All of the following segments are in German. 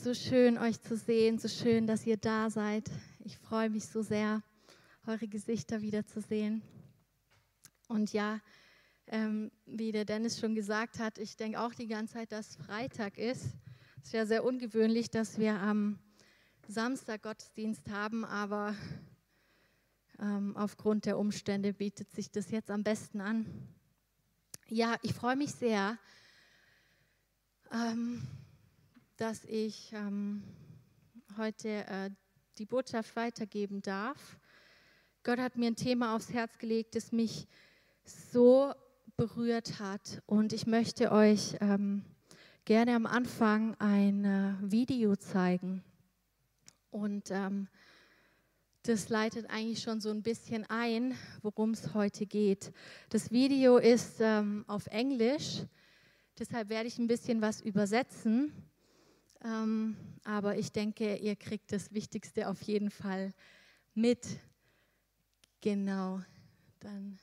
ist so schön, euch zu sehen, so schön, dass ihr da seid. Ich freue mich so sehr, eure Gesichter wiederzusehen. Und ja, ähm, wie der Dennis schon gesagt hat, ich denke auch die ganze Zeit, dass Freitag ist. Es ist ja sehr ungewöhnlich, dass wir am Samstag Gottesdienst haben, aber ähm, aufgrund der Umstände bietet sich das jetzt am besten an. Ja, ich freue mich sehr, ähm, dass ich ähm, heute äh, die Botschaft weitergeben darf. Gott hat mir ein Thema aufs Herz gelegt, das mich so berührt hat. Und ich möchte euch ähm, gerne am Anfang ein äh, Video zeigen. Und ähm, das leitet eigentlich schon so ein bisschen ein, worum es heute geht. Das Video ist ähm, auf Englisch, deshalb werde ich ein bisschen was übersetzen. Ähm, aber ich denke, ihr kriegt das Wichtigste auf jeden Fall mit. Genau, dann.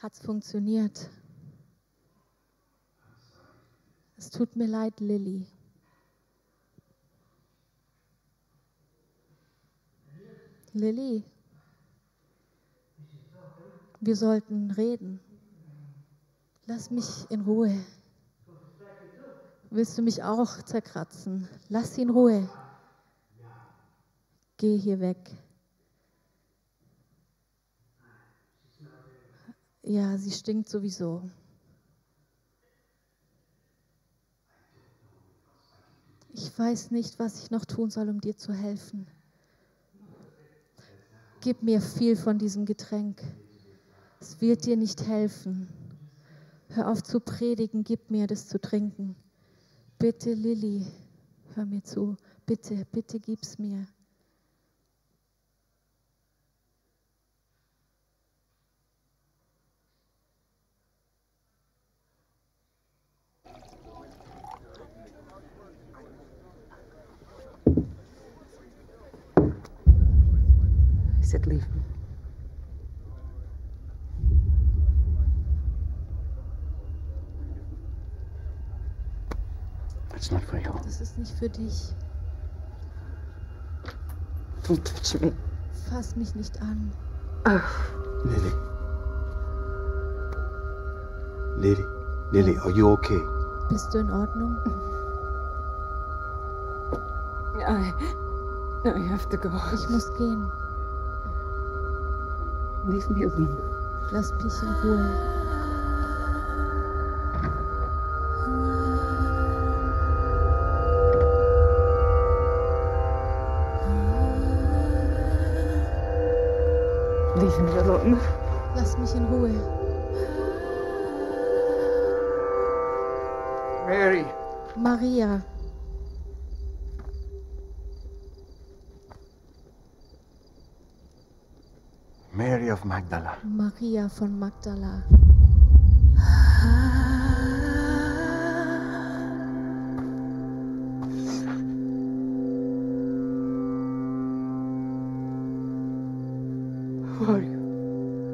Hat es funktioniert? Es tut mir leid, Lilly. Lilly, wir sollten reden. Lass mich in Ruhe. Willst du mich auch zerkratzen? Lass sie in Ruhe. Geh hier weg. Ja, sie stinkt sowieso. Ich weiß nicht, was ich noch tun soll, um dir zu helfen. Gib mir viel von diesem Getränk. Es wird dir nicht helfen. Hör auf zu predigen, gib mir das zu trinken. Bitte, Lilly, hör mir zu. Bitte, bitte gib's mir. Leave me. It's not for you. Das ist nicht für dich. Don't touch me. Fass mich nicht an. Lily. Lily. Lily, are you okay? Bist du in Ordnung? I, I have to go. Ich muss gehen. Leave me alone. Lass mich in Ruhe. Leave me alone. Lass mich in Ruhe. Mary. Maria. Mary of Magdala. Maria von Magdala. Who are you?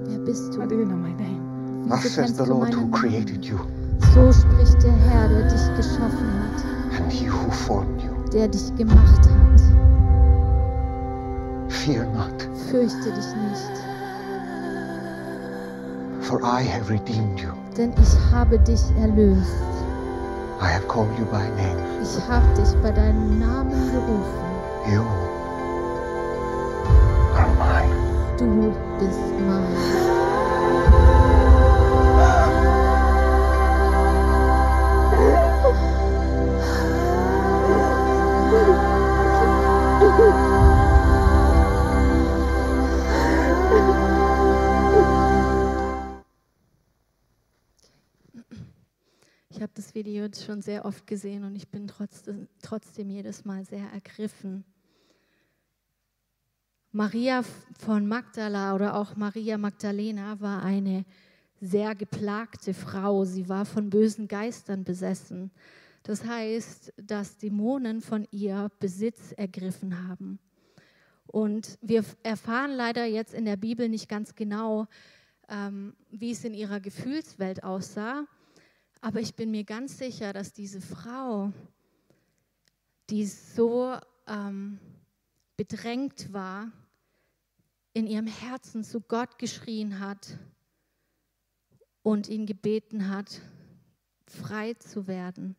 Wer bist du? How do you know my name? Thus says the Lord who created you So spricht der Herr, der dich geschaffen hat, and he who formed you. der dich gemacht hat. Fear not, Fürchte dich nicht, for I have redeemed you. denn ich habe dich erlöst. I have called you by name. Ich habe dich bei deinem Namen gerufen. You are mine. Du bist mein. Video schon sehr oft gesehen und ich bin trotzdem, trotzdem jedes Mal sehr ergriffen. Maria von Magdala oder auch Maria Magdalena war eine sehr geplagte Frau. Sie war von bösen Geistern besessen. Das heißt, dass Dämonen von ihr Besitz ergriffen haben. Und wir erfahren leider jetzt in der Bibel nicht ganz genau, ähm, wie es in ihrer Gefühlswelt aussah. Aber ich bin mir ganz sicher, dass diese Frau, die so ähm, bedrängt war, in ihrem Herzen zu Gott geschrien hat und ihn gebeten hat, frei zu werden.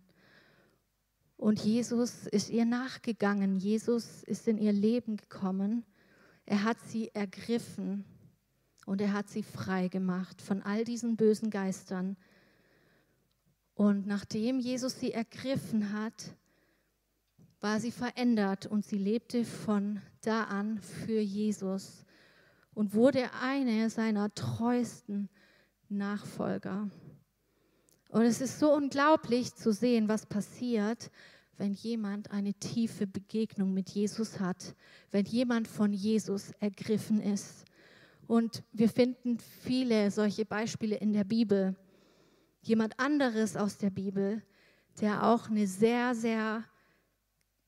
Und Jesus ist ihr nachgegangen. Jesus ist in ihr Leben gekommen. Er hat sie ergriffen und er hat sie frei gemacht von all diesen bösen Geistern. Und nachdem Jesus sie ergriffen hat, war sie verändert und sie lebte von da an für Jesus und wurde eine seiner treuesten Nachfolger. Und es ist so unglaublich zu sehen, was passiert, wenn jemand eine tiefe Begegnung mit Jesus hat, wenn jemand von Jesus ergriffen ist. Und wir finden viele solche Beispiele in der Bibel. Jemand anderes aus der Bibel, der auch eine sehr, sehr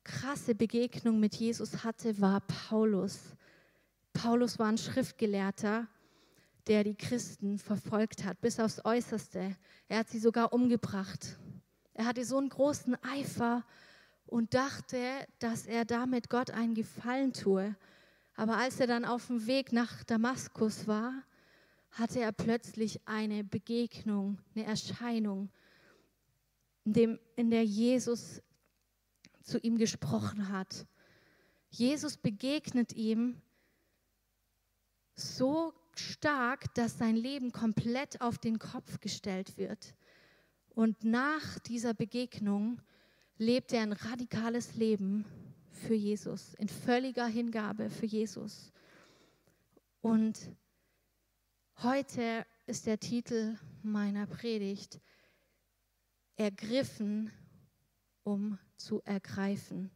krasse Begegnung mit Jesus hatte, war Paulus. Paulus war ein Schriftgelehrter, der die Christen verfolgt hat, bis aufs Äußerste. Er hat sie sogar umgebracht. Er hatte so einen großen Eifer und dachte, dass er damit Gott einen Gefallen tue. Aber als er dann auf dem Weg nach Damaskus war, hatte er plötzlich eine Begegnung, eine Erscheinung, in, dem, in der Jesus zu ihm gesprochen hat. Jesus begegnet ihm so stark, dass sein Leben komplett auf den Kopf gestellt wird. Und nach dieser Begegnung lebt er ein radikales Leben für Jesus, in völliger Hingabe für Jesus. Und heute ist der Titel meiner Predigt Ergriffen, um zu ergreifen.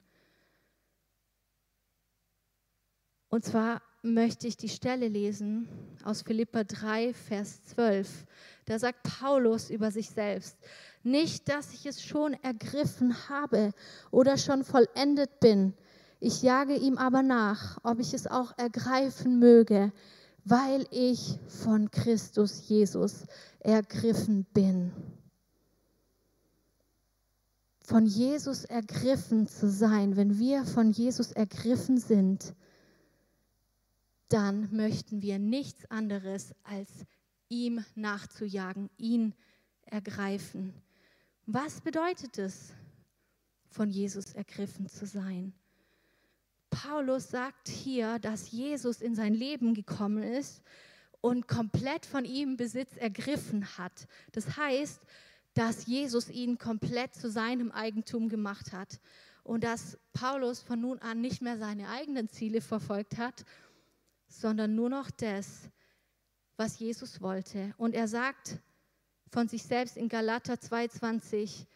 Und zwar möchte ich die Stelle lesen aus Philippa 3, Vers 12. Da sagt Paulus über sich selbst, nicht, dass ich es schon ergriffen habe oder schon vollendet bin. Ich jage ihm aber nach, ob ich es auch ergreifen möge, weil ich von Christus Jesus ergriffen bin. Von Jesus ergriffen zu sein, wenn wir von Jesus ergriffen sind, dann möchten wir nichts anderes als ihm nachzujagen, ihn ergreifen. Was bedeutet es, von Jesus ergriffen zu sein? Paulus sagt hier, dass Jesus in sein Leben gekommen ist und komplett von ihm Besitz ergriffen hat. Das heißt, dass Jesus ihn komplett zu seinem Eigentum gemacht hat und dass Paulus von nun an nicht mehr seine eigenen Ziele verfolgt hat, sondern nur noch das, was Jesus wollte. Und er sagt von sich selbst in Galater 2,20,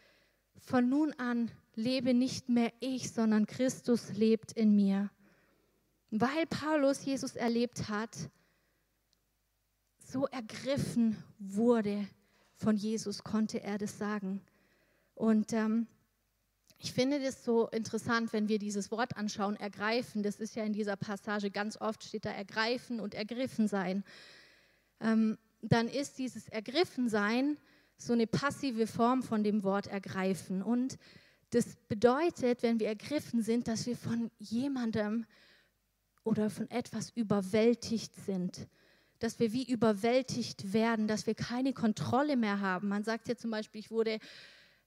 von nun an lebe nicht mehr ich, sondern Christus lebt in mir. Weil Paulus Jesus erlebt hat, so ergriffen wurde von Jesus, konnte er das sagen. Und ähm, ich finde das so interessant, wenn wir dieses Wort anschauen, ergreifen. Das ist ja in dieser Passage ganz oft steht da ergreifen und ergriffen sein. Ähm, dann ist dieses ergriffen sein so eine passive Form von dem Wort ergreifen. Und das bedeutet, wenn wir ergriffen sind, dass wir von jemandem oder von etwas überwältigt sind. Dass wir wie überwältigt werden, dass wir keine Kontrolle mehr haben. Man sagt ja zum Beispiel, ich wurde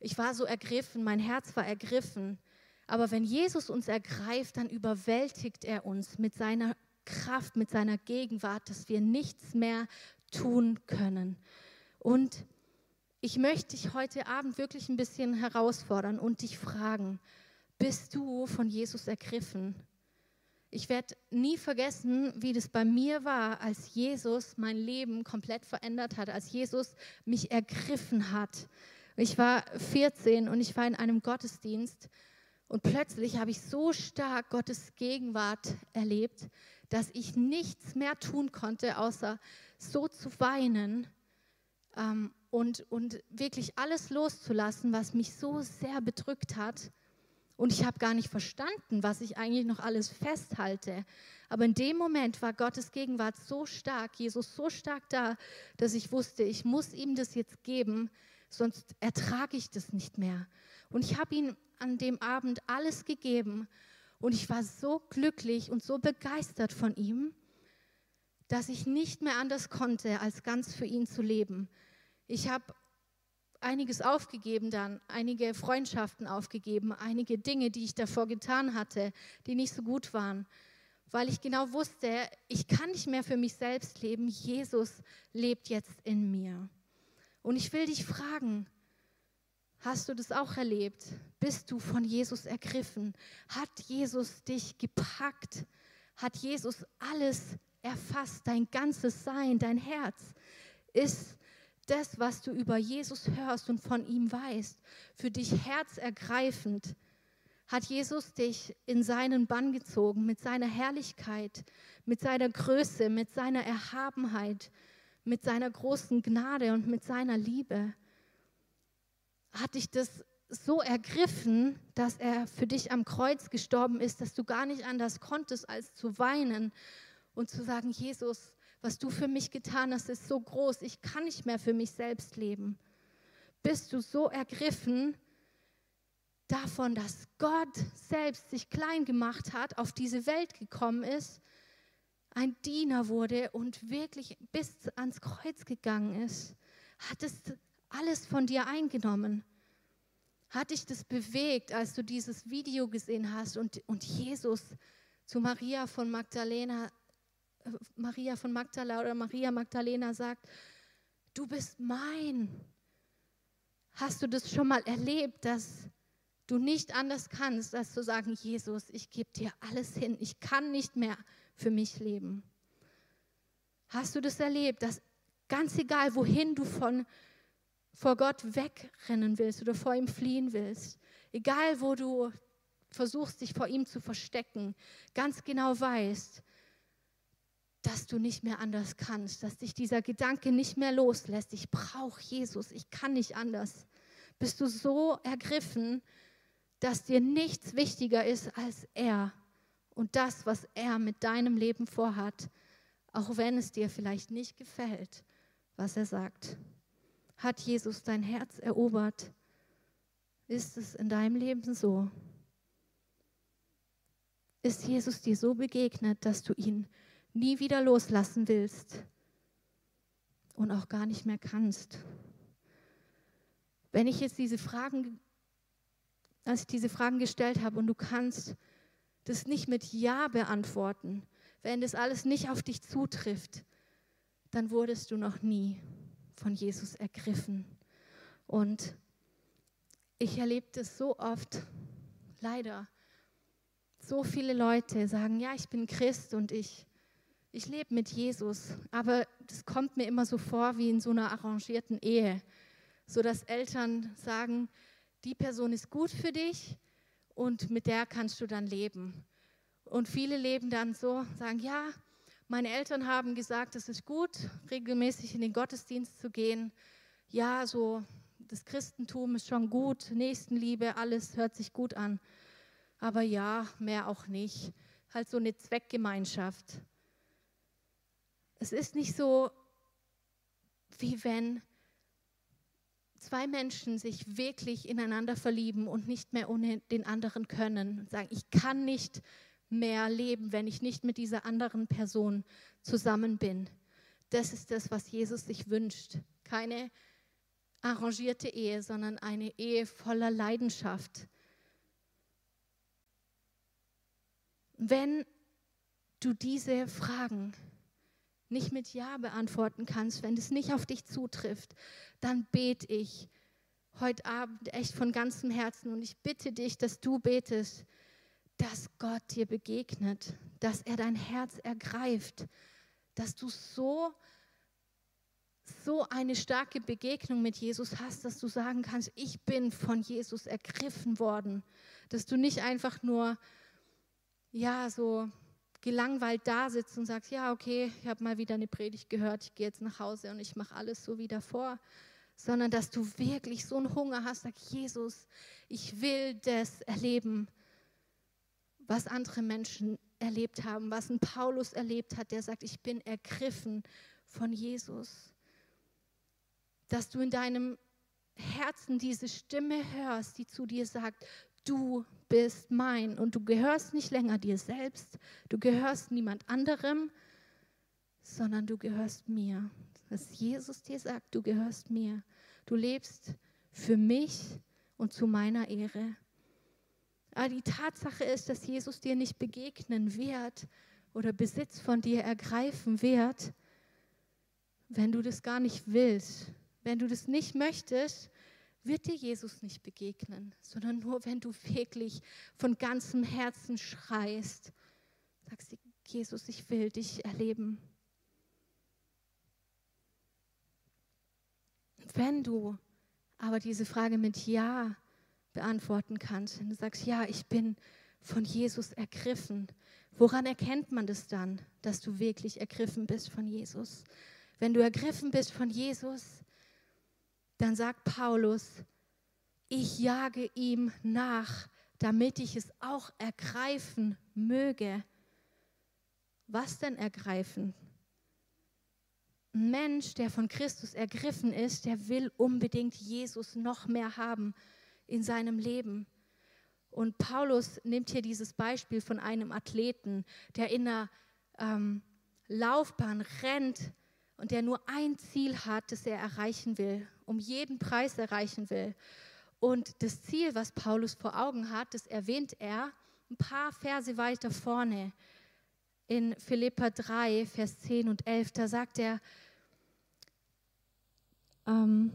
ich war so ergriffen, mein Herz war ergriffen. Aber wenn Jesus uns ergreift, dann überwältigt er uns mit seiner Kraft, mit seiner Gegenwart, dass wir nichts mehr tun können. Und ich möchte dich heute Abend wirklich ein bisschen herausfordern und dich fragen, bist du von Jesus ergriffen? Ich werde nie vergessen, wie das bei mir war, als Jesus mein Leben komplett verändert hat, als Jesus mich ergriffen hat Ich war 14 und ich war in einem Gottesdienst und plötzlich habe ich so stark Gottes Gegenwart erlebt, dass ich nichts mehr tun konnte, außer so zu weinen ähm, und, und wirklich alles loszulassen, was mich so sehr bedrückt hat. Und ich habe gar nicht verstanden, was ich eigentlich noch alles festhalte. Aber in dem Moment war Gottes Gegenwart so stark, Jesus so stark da, dass ich wusste, ich muss ihm das jetzt geben, sonst ertrage ich das nicht mehr. Und ich habe ihm an dem Abend alles gegeben und ich war so glücklich und so begeistert von ihm, dass ich nicht mehr anders konnte, als ganz für ihn zu leben. Ich habe einiges aufgegeben dann, einige Freundschaften aufgegeben, einige Dinge, die ich davor getan hatte, die nicht so gut waren, weil ich genau wusste, ich kann nicht mehr für mich selbst leben, Jesus lebt jetzt in mir. Und ich will dich fragen, hast du das auch erlebt? Bist du von Jesus ergriffen? Hat Jesus dich gepackt? Hat Jesus alles erfasst? Dein ganzes Sein, dein Herz ist das, was du über Jesus hörst und von ihm weißt, für dich herzergreifend. Hat Jesus dich in seinen Bann gezogen mit seiner Herrlichkeit, mit seiner Größe, mit seiner Erhabenheit, mit seiner großen Gnade und mit seiner Liebe? Hat dich das so ergriffen, dass er für dich am Kreuz gestorben ist, dass du gar nicht anders konntest, als zu weinen und zu sagen, Jesus, was du für mich getan hast, ist so groß, ich kann nicht mehr für mich selbst leben. Bist du so ergriffen davon, dass Gott selbst sich klein gemacht hat, auf diese Welt gekommen ist ein Diener wurde und wirklich bis ans Kreuz gegangen ist, hat es alles von dir eingenommen. Hat dich das bewegt, als du dieses Video gesehen hast und, und Jesus zu Maria von Magdalena, Maria von Magdala oder Maria Magdalena sagt, du bist mein. Hast du das schon mal erlebt, dass du nicht anders kannst, als zu sagen, Jesus, ich gebe dir alles hin, ich kann nicht mehr für mich leben. Hast du das erlebt, dass ganz egal, wohin du von, vor Gott wegrennen willst oder vor ihm fliehen willst, egal, wo du versuchst, dich vor ihm zu verstecken, ganz genau weißt, dass du nicht mehr anders kannst, dass dich dieser Gedanke nicht mehr loslässt. Ich brauche Jesus, ich kann nicht anders. Bist du so ergriffen, dass dir nichts wichtiger ist als er und das, was er mit deinem Leben vorhat, auch wenn es dir vielleicht nicht gefällt, was er sagt. Hat Jesus dein Herz erobert? Ist es in deinem Leben so? Ist Jesus dir so begegnet, dass du ihn nie wieder loslassen willst und auch gar nicht mehr kannst? Wenn ich jetzt diese Fragen, als ich diese Fragen gestellt habe und du kannst das nicht mit Ja beantworten, wenn das alles nicht auf dich zutrifft, dann wurdest du noch nie von Jesus ergriffen. Und ich erlebe das so oft, leider. So viele Leute sagen, ja, ich bin Christ und ich, ich lebe mit Jesus, aber das kommt mir immer so vor wie in so einer arrangierten Ehe, so dass Eltern sagen, die Person ist gut für dich, und mit der kannst du dann leben. Und viele leben dann so, sagen, ja, meine Eltern haben gesagt, es ist gut, regelmäßig in den Gottesdienst zu gehen. Ja, so das Christentum ist schon gut, Nächstenliebe, alles hört sich gut an. Aber ja, mehr auch nicht. Halt so eine Zweckgemeinschaft. Es ist nicht so, wie wenn zwei Menschen sich wirklich ineinander verlieben und nicht mehr ohne den anderen können und sagen, ich kann nicht mehr leben, wenn ich nicht mit dieser anderen Person zusammen bin. Das ist das, was Jesus sich wünscht. Keine arrangierte Ehe, sondern eine Ehe voller Leidenschaft. Wenn du diese Fragen nicht mit Ja beantworten kannst, wenn es nicht auf dich zutrifft, dann bete ich heute Abend echt von ganzem Herzen und ich bitte dich, dass du betest, dass Gott dir begegnet, dass er dein Herz ergreift, dass du so so eine starke Begegnung mit Jesus hast, dass du sagen kannst, ich bin von Jesus ergriffen worden. Dass du nicht einfach nur, ja, so gelangweilt da sitzt und sagst, ja, okay, ich habe mal wieder eine Predigt gehört, ich gehe jetzt nach Hause und ich mache alles so wie davor, sondern dass du wirklich so einen Hunger hast, sag Jesus, ich will das erleben, was andere Menschen erlebt haben, was ein Paulus erlebt hat, der sagt, ich bin ergriffen von Jesus. Dass du in deinem Herzen diese Stimme hörst, die zu dir sagt, du bist mein und du gehörst nicht länger dir selbst, du gehörst niemand anderem, sondern du gehörst mir. Dass Jesus dir sagt, du gehörst mir. Du lebst für mich und zu meiner Ehre. Aber die Tatsache ist, dass Jesus dir nicht begegnen wird oder Besitz von dir ergreifen wird, wenn du das gar nicht willst. Wenn du das nicht möchtest, wird dir Jesus nicht begegnen, sondern nur, wenn du wirklich von ganzem Herzen schreist, sagst du, Jesus, ich will dich erleben. Wenn du aber diese Frage mit Ja beantworten kannst, wenn du sagst, ja, ich bin von Jesus ergriffen, woran erkennt man das dann, dass du wirklich ergriffen bist von Jesus? Wenn du ergriffen bist von Jesus, dann sagt Paulus, ich jage ihm nach, damit ich es auch ergreifen möge. Was denn ergreifen? Ein Mensch, der von Christus ergriffen ist, der will unbedingt Jesus noch mehr haben in seinem Leben. Und Paulus nimmt hier dieses Beispiel von einem Athleten, der in einer ähm, Laufbahn rennt und der nur ein Ziel hat, das er erreichen will, um jeden Preis erreichen will. Und das Ziel, was Paulus vor Augen hat, das erwähnt er ein paar Verse weiter vorne in Philippa 3, Vers 10 und 11. Da sagt er, ähm,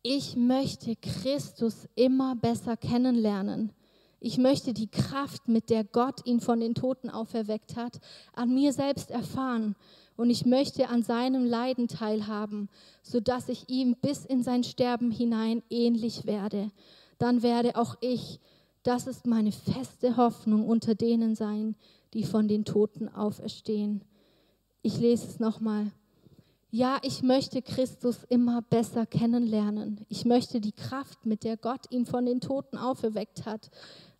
ich möchte Christus immer besser kennenlernen. Ich möchte die Kraft, mit der Gott ihn von den Toten auferweckt hat, an mir selbst erfahren und ich möchte an seinem Leiden teilhaben, sodass ich ihm bis in sein Sterben hinein ähnlich werde. Dann werde auch ich, das ist meine feste Hoffnung, unter denen sein, die von den Toten auferstehen. Ich lese es nochmal. Ja, ich möchte Christus immer besser kennenlernen. Ich möchte die Kraft, mit der Gott ihn von den Toten auferweckt hat,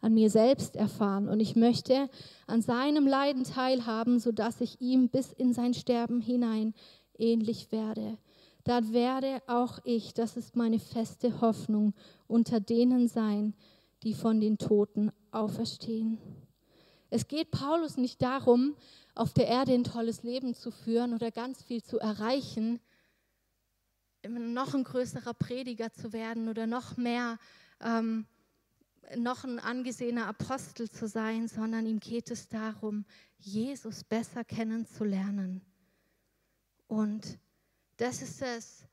an mir selbst erfahren und ich möchte an seinem Leiden teilhaben, sodass ich ihm bis in sein Sterben hinein ähnlich werde. Dann werde auch ich, das ist meine feste Hoffnung, unter denen sein, die von den Toten auferstehen. Es geht Paulus nicht darum, auf der Erde ein tolles Leben zu führen oder ganz viel zu erreichen, noch ein größerer Prediger zu werden oder noch mehr ähm, noch ein angesehener Apostel zu sein, sondern ihm geht es darum, Jesus besser kennenzulernen. Und das ist es,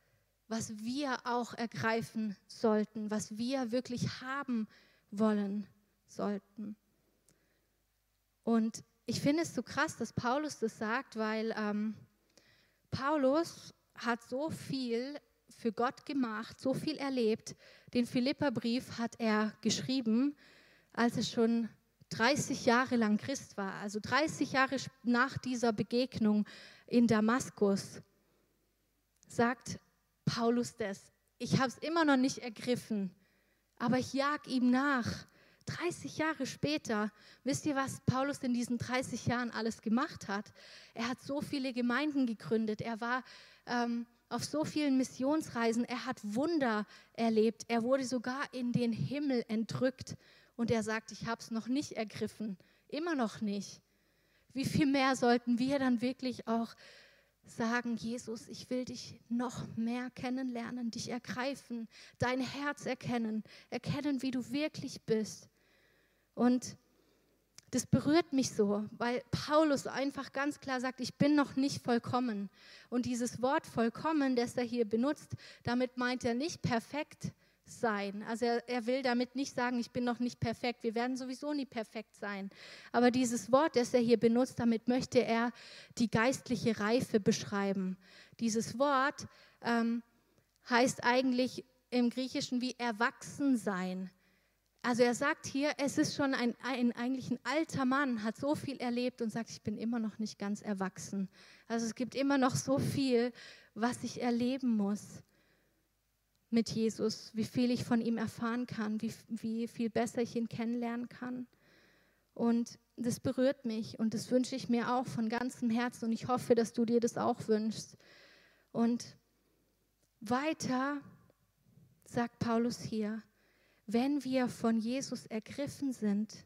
was wir auch ergreifen sollten, was wir wirklich haben wollen sollten. Und ich finde es so krass, dass Paulus das sagt, weil ähm, Paulus hat so viel für Gott gemacht, so viel erlebt. Den Philipperbrief hat er geschrieben, als er schon 30 Jahre lang Christ war, also 30 Jahre nach dieser Begegnung in Damaskus, sagt Paulus das. Ich habe es immer noch nicht ergriffen, aber ich jag ihm nach. 30 Jahre später, wisst ihr, was Paulus in diesen 30 Jahren alles gemacht hat? Er hat so viele Gemeinden gegründet. Er war ähm, auf so vielen Missionsreisen. Er hat Wunder erlebt. Er wurde sogar in den Himmel entrückt. Und er sagt, ich habe es noch nicht ergriffen. Immer noch nicht. Wie viel mehr sollten wir dann wirklich auch sagen, Jesus, ich will dich noch mehr kennenlernen, dich ergreifen, dein Herz erkennen, erkennen, wie du wirklich bist. Und das berührt mich so, weil Paulus einfach ganz klar sagt, ich bin noch nicht vollkommen. Und dieses Wort vollkommen, das er hier benutzt, damit meint er nicht perfekt, sein. Also er, er, will damit nicht sagen, ich bin noch nicht perfekt. Wir werden sowieso nie perfekt sein. Aber dieses Wort, das er hier benutzt, damit möchte er die geistliche Reife beschreiben. Dieses Wort ähm, heißt eigentlich im Griechischen wie erwachsen sein. Also er sagt hier, es ist schon ein, ein, eigentlich ein alter Mann, hat so viel erlebt und sagt, ich bin immer noch nicht ganz erwachsen. Also es gibt immer noch so viel, was ich erleben muss mit Jesus, wie viel ich von ihm erfahren kann, wie, wie viel besser ich ihn kennenlernen kann. Und das berührt mich und das wünsche ich mir auch von ganzem Herzen und ich hoffe, dass du dir das auch wünschst. Und weiter sagt Paulus hier, wenn wir von Jesus ergriffen sind,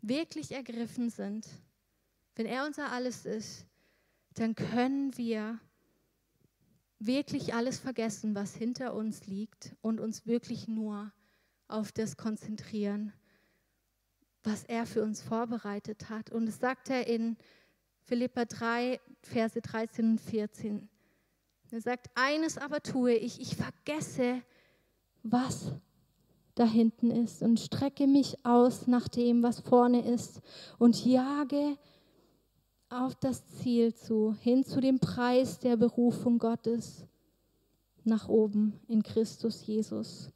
wirklich ergriffen sind, wenn er unser Alles ist, dann können wir wirklich alles vergessen, was hinter uns liegt und uns wirklich nur auf das konzentrieren, was er für uns vorbereitet hat. Und es sagt er in Philippa 3, Verse 13 und 14. Er sagt, eines aber tue ich, ich vergesse, was da hinten ist und strecke mich aus nach dem, was vorne ist und jage auf das Ziel zu, hin zu dem Preis der Berufung Gottes nach oben in Christus Jesus.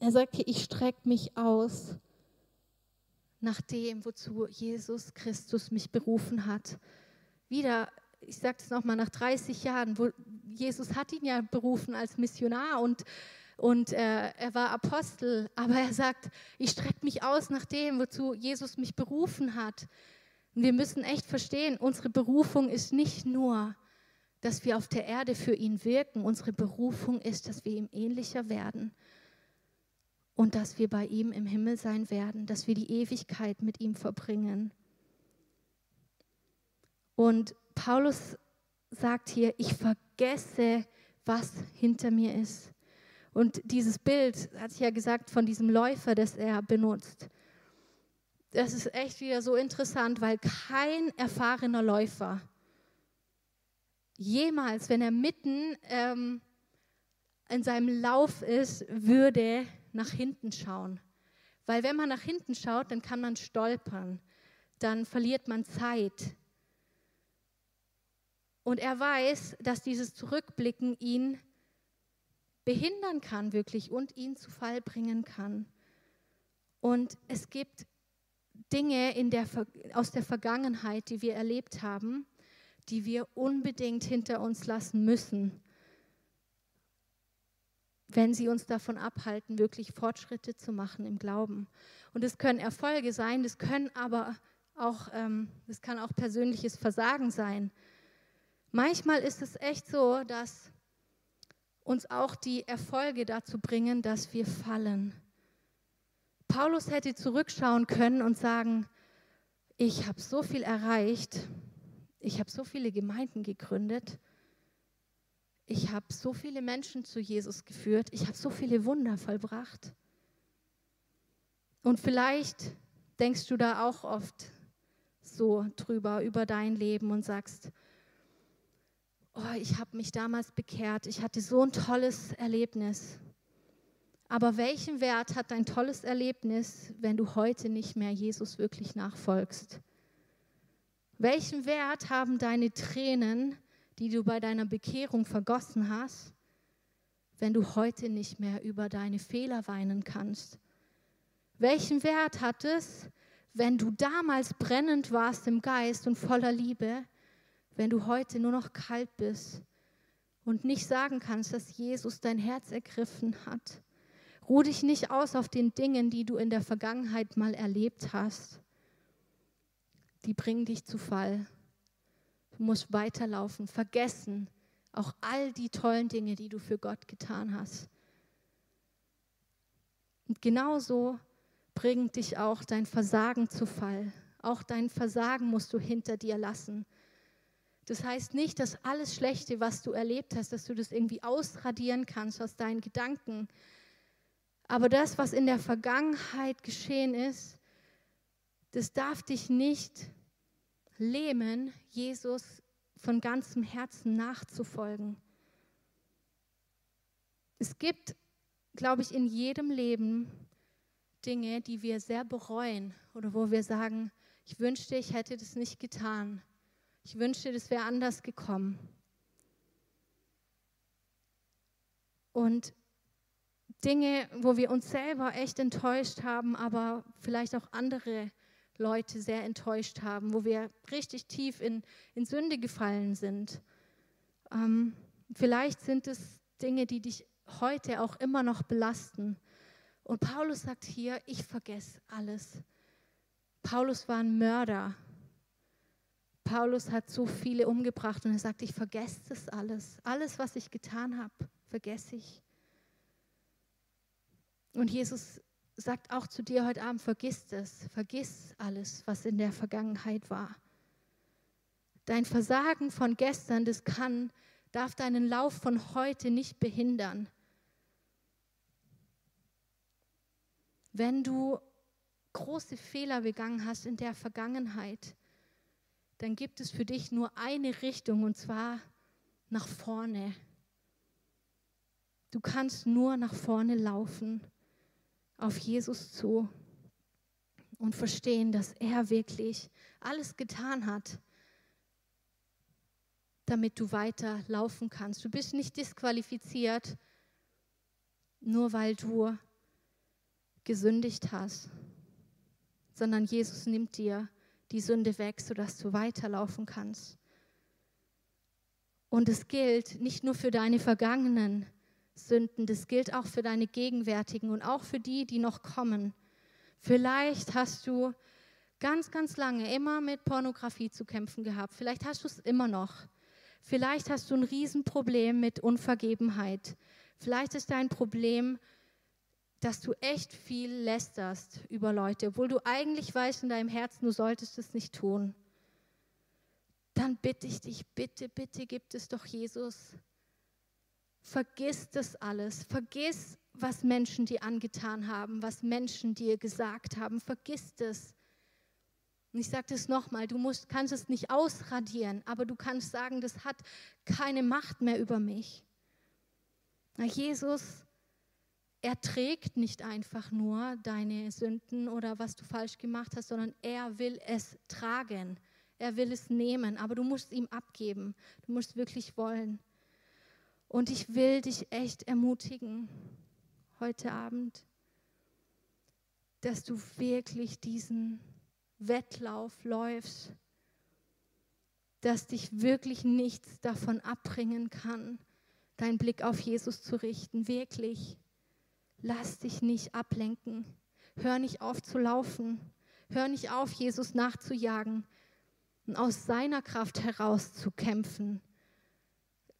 Er sagt hier, ich strecke mich aus nach dem, wozu Jesus Christus mich berufen hat. Wieder ich sage es nochmal, nach 30 Jahren, wo Jesus hat ihn ja berufen als Missionar und, und äh, er war Apostel, aber er sagt, ich strecke mich aus nach dem, wozu Jesus mich berufen hat. Und wir müssen echt verstehen, unsere Berufung ist nicht nur, dass wir auf der Erde für ihn wirken, unsere Berufung ist, dass wir ihm ähnlicher werden und dass wir bei ihm im Himmel sein werden, dass wir die Ewigkeit mit ihm verbringen. Und Paulus sagt hier, ich vergesse, was hinter mir ist. Und dieses Bild, hat sich ja gesagt, von diesem Läufer, das er benutzt, das ist echt wieder so interessant, weil kein erfahrener Läufer jemals, wenn er mitten ähm, in seinem Lauf ist, würde nach hinten schauen. Weil wenn man nach hinten schaut, dann kann man stolpern, dann verliert man Zeit, und er weiß, dass dieses Zurückblicken ihn behindern kann wirklich und ihn zu Fall bringen kann. Und es gibt Dinge in der, aus der Vergangenheit, die wir erlebt haben, die wir unbedingt hinter uns lassen müssen, wenn sie uns davon abhalten, wirklich Fortschritte zu machen im Glauben. Und es können Erfolge sein, das können aber auch, ähm, das kann auch persönliches Versagen sein. Manchmal ist es echt so, dass uns auch die Erfolge dazu bringen, dass wir fallen. Paulus hätte zurückschauen können und sagen, ich habe so viel erreicht, ich habe so viele Gemeinden gegründet, ich habe so viele Menschen zu Jesus geführt, ich habe so viele Wunder vollbracht. Und vielleicht denkst du da auch oft so drüber, über dein Leben und sagst, oh, ich habe mich damals bekehrt, ich hatte so ein tolles Erlebnis. Aber welchen Wert hat dein tolles Erlebnis, wenn du heute nicht mehr Jesus wirklich nachfolgst? Welchen Wert haben deine Tränen, die du bei deiner Bekehrung vergossen hast, wenn du heute nicht mehr über deine Fehler weinen kannst? Welchen Wert hat es, wenn du damals brennend warst im Geist und voller Liebe, wenn du heute nur noch kalt bist und nicht sagen kannst, dass Jesus dein Herz ergriffen hat. Ruh dich nicht aus auf den Dingen, die du in der Vergangenheit mal erlebt hast. Die bringen dich zu Fall. Du musst weiterlaufen, vergessen auch all die tollen Dinge, die du für Gott getan hast. Und genauso bringt dich auch dein Versagen zu Fall. Auch dein Versagen musst du hinter dir lassen. Das heißt nicht, dass alles Schlechte, was du erlebt hast, dass du das irgendwie ausradieren kannst aus deinen Gedanken. Aber das, was in der Vergangenheit geschehen ist, das darf dich nicht lähmen, Jesus von ganzem Herzen nachzufolgen. Es gibt, glaube ich, in jedem Leben Dinge, die wir sehr bereuen oder wo wir sagen, ich wünschte, ich hätte das nicht getan. Ich wünschte, das wäre anders gekommen. Und Dinge, wo wir uns selber echt enttäuscht haben, aber vielleicht auch andere Leute sehr enttäuscht haben, wo wir richtig tief in, in Sünde gefallen sind. Ähm, vielleicht sind es Dinge, die dich heute auch immer noch belasten. Und Paulus sagt hier, ich vergesse alles. Paulus war ein Mörder. Paulus hat so viele umgebracht und er sagt, ich vergesse das alles. Alles, was ich getan habe, vergesse ich. Und Jesus sagt auch zu dir heute Abend, vergiss das, vergiss alles, was in der Vergangenheit war. Dein Versagen von gestern, das kann, darf deinen Lauf von heute nicht behindern. Wenn du große Fehler begangen hast in der Vergangenheit, dann gibt es für dich nur eine Richtung und zwar nach vorne. Du kannst nur nach vorne laufen, auf Jesus zu und verstehen, dass er wirklich alles getan hat, damit du weiter laufen kannst. Du bist nicht disqualifiziert, nur weil du gesündigt hast, sondern Jesus nimmt dir die Sünde weg, sodass du weiterlaufen kannst. Und es gilt nicht nur für deine vergangenen Sünden, das gilt auch für deine gegenwärtigen und auch für die, die noch kommen. Vielleicht hast du ganz, ganz lange immer mit Pornografie zu kämpfen gehabt. Vielleicht hast du es immer noch. Vielleicht hast du ein Riesenproblem mit Unvergebenheit. Vielleicht ist dein Problem dass du echt viel lästerst über Leute, obwohl du eigentlich weißt in deinem Herzen, du solltest es nicht tun, dann bitte ich dich, bitte, bitte gib es doch Jesus. Vergiss das alles. Vergiss, was Menschen dir angetan haben, was Menschen dir gesagt haben. Vergiss das. Und ich sage das nochmal, du musst, kannst es nicht ausradieren, aber du kannst sagen, das hat keine Macht mehr über mich. Na, Jesus er trägt nicht einfach nur deine Sünden oder was du falsch gemacht hast, sondern er will es tragen. Er will es nehmen, aber du musst ihm abgeben. Du musst wirklich wollen. Und ich will dich echt ermutigen heute Abend, dass du wirklich diesen Wettlauf läufst, dass dich wirklich nichts davon abbringen kann, deinen Blick auf Jesus zu richten, wirklich. Lass dich nicht ablenken. Hör nicht auf zu laufen. Hör nicht auf, Jesus nachzujagen und aus seiner Kraft heraus zu kämpfen.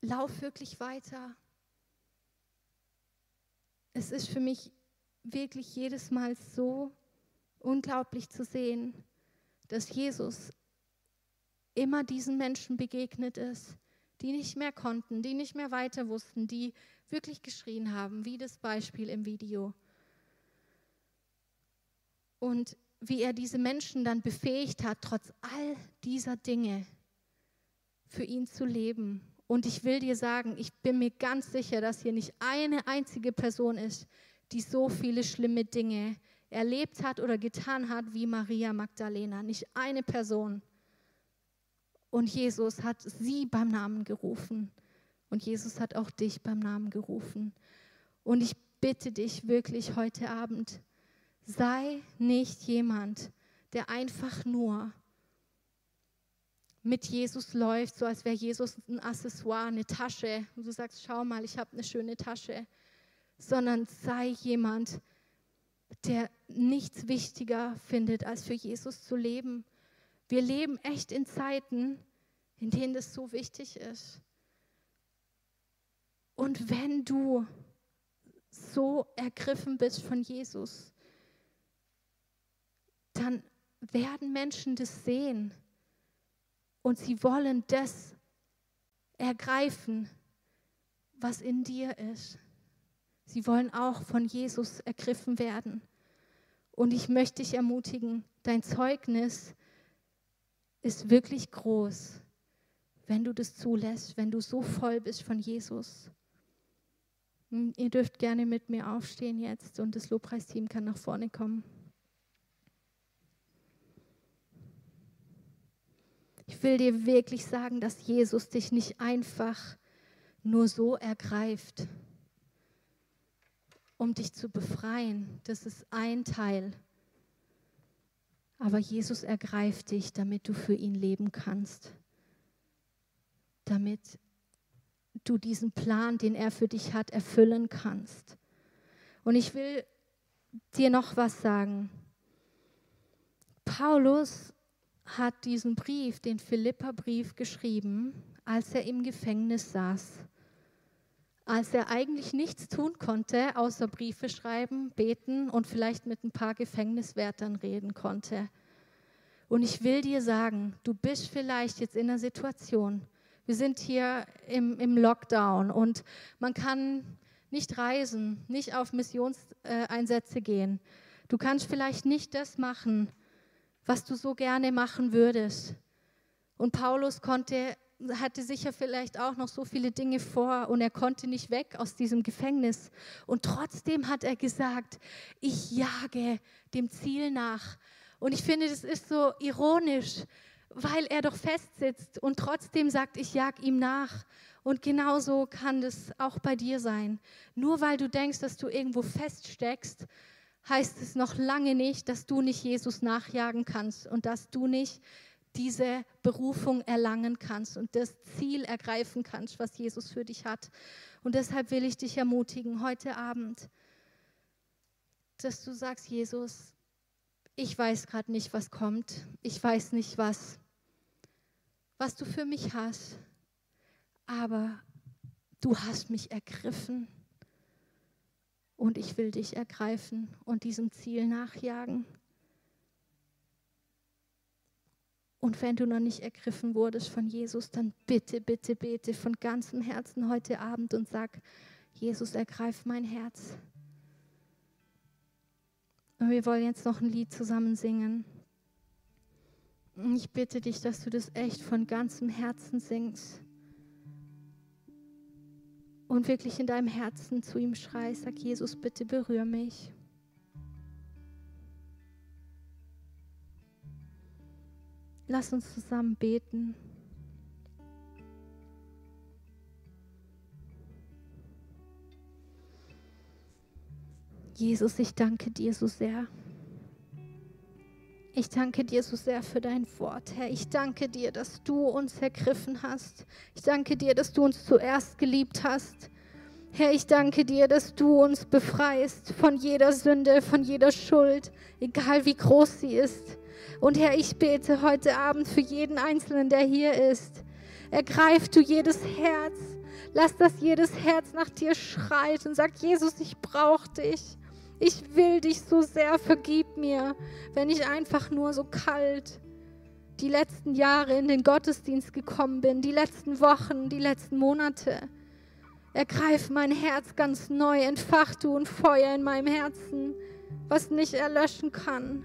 Lauf wirklich weiter. Es ist für mich wirklich jedes Mal so unglaublich zu sehen, dass Jesus immer diesen Menschen begegnet ist, die nicht mehr konnten, die nicht mehr weiter wussten, die wirklich geschrien haben, wie das Beispiel im Video. Und wie er diese Menschen dann befähigt hat, trotz all dieser Dinge für ihn zu leben. Und ich will dir sagen, ich bin mir ganz sicher, dass hier nicht eine einzige Person ist, die so viele schlimme Dinge erlebt hat oder getan hat wie Maria Magdalena. Nicht eine Person. Und Jesus hat sie beim Namen gerufen. Und Jesus hat auch dich beim Namen gerufen. Und ich bitte dich wirklich heute Abend, sei nicht jemand, der einfach nur mit Jesus läuft, so als wäre Jesus ein Accessoire, eine Tasche. Und du sagst, schau mal, ich habe eine schöne Tasche. Sondern sei jemand, der nichts wichtiger findet, als für Jesus zu leben. Wir leben echt in Zeiten, in denen das so wichtig ist. Und wenn du so ergriffen bist von Jesus, dann werden Menschen das sehen und sie wollen das ergreifen, was in dir ist. Sie wollen auch von Jesus ergriffen werden. Und ich möchte dich ermutigen, dein Zeugnis ist wirklich groß, wenn du das zulässt, wenn du so voll bist von Jesus. Hm, ihr dürft gerne mit mir aufstehen jetzt und das Lobpreisteam kann nach vorne kommen. Ich will dir wirklich sagen, dass Jesus dich nicht einfach nur so ergreift, um dich zu befreien. Das ist ein Teil. Aber Jesus ergreift dich, damit du für ihn leben kannst. Damit du diesen Plan, den er für dich hat, erfüllen kannst. Und ich will dir noch was sagen. Paulus hat diesen Brief, den Philippa-Brief, geschrieben, als er im Gefängnis saß. Als er eigentlich nichts tun konnte, außer Briefe schreiben, beten und vielleicht mit ein paar Gefängniswärtern reden konnte. Und ich will dir sagen, du bist vielleicht jetzt in einer Situation, wir sind hier im, im Lockdown und man kann nicht reisen, nicht auf Missionseinsätze gehen. Du kannst vielleicht nicht das machen, was du so gerne machen würdest. Und Paulus konnte, hatte sicher vielleicht auch noch so viele Dinge vor und er konnte nicht weg aus diesem Gefängnis. Und trotzdem hat er gesagt, ich jage dem Ziel nach. Und ich finde, das ist so ironisch, weil er doch festsitzt und trotzdem sagt, ich jag ihm nach. Und genauso kann das auch bei dir sein. Nur weil du denkst, dass du irgendwo feststeckst, heißt es noch lange nicht, dass du nicht Jesus nachjagen kannst und dass du nicht diese Berufung erlangen kannst und das Ziel ergreifen kannst, was Jesus für dich hat. Und deshalb will ich dich ermutigen, heute Abend, dass du sagst, Jesus, ich weiß gerade nicht, was kommt. Ich weiß nicht, was, was du für mich hast. Aber du hast mich ergriffen und ich will dich ergreifen und diesem Ziel nachjagen. Und wenn du noch nicht ergriffen wurdest von Jesus, dann bitte, bitte, bitte von ganzem Herzen heute Abend und sag, Jesus, ergreif mein Herz. Und wir wollen jetzt noch ein Lied zusammen singen. Ich bitte dich, dass du das echt von ganzem Herzen singst und wirklich in deinem Herzen zu ihm schreist, sag Jesus, bitte berühr mich. Lass uns zusammen beten. Jesus, ich danke dir so sehr. Ich danke dir so sehr für dein Wort, Herr. Ich danke dir, dass du uns ergriffen hast. Ich danke dir, dass du uns zuerst geliebt hast. Herr, ich danke dir, dass du uns befreist von jeder Sünde, von jeder Schuld, egal wie groß sie ist. Und Herr, ich bete heute Abend für jeden Einzelnen, der hier ist. Ergreif du jedes Herz. Lass, dass jedes Herz nach dir schreit und sagt, Jesus, ich brauche dich. Ich will dich so sehr, vergib mir, wenn ich einfach nur so kalt die letzten Jahre in den Gottesdienst gekommen bin, die letzten Wochen, die letzten Monate. Ergreif mein Herz ganz neu, entfach du ein Feuer in meinem Herzen, was nicht erlöschen kann.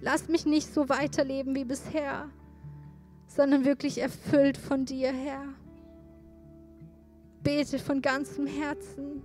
Lass mich nicht so weiterleben wie bisher, sondern wirklich erfüllt von dir, Herr. Bete von ganzem Herzen.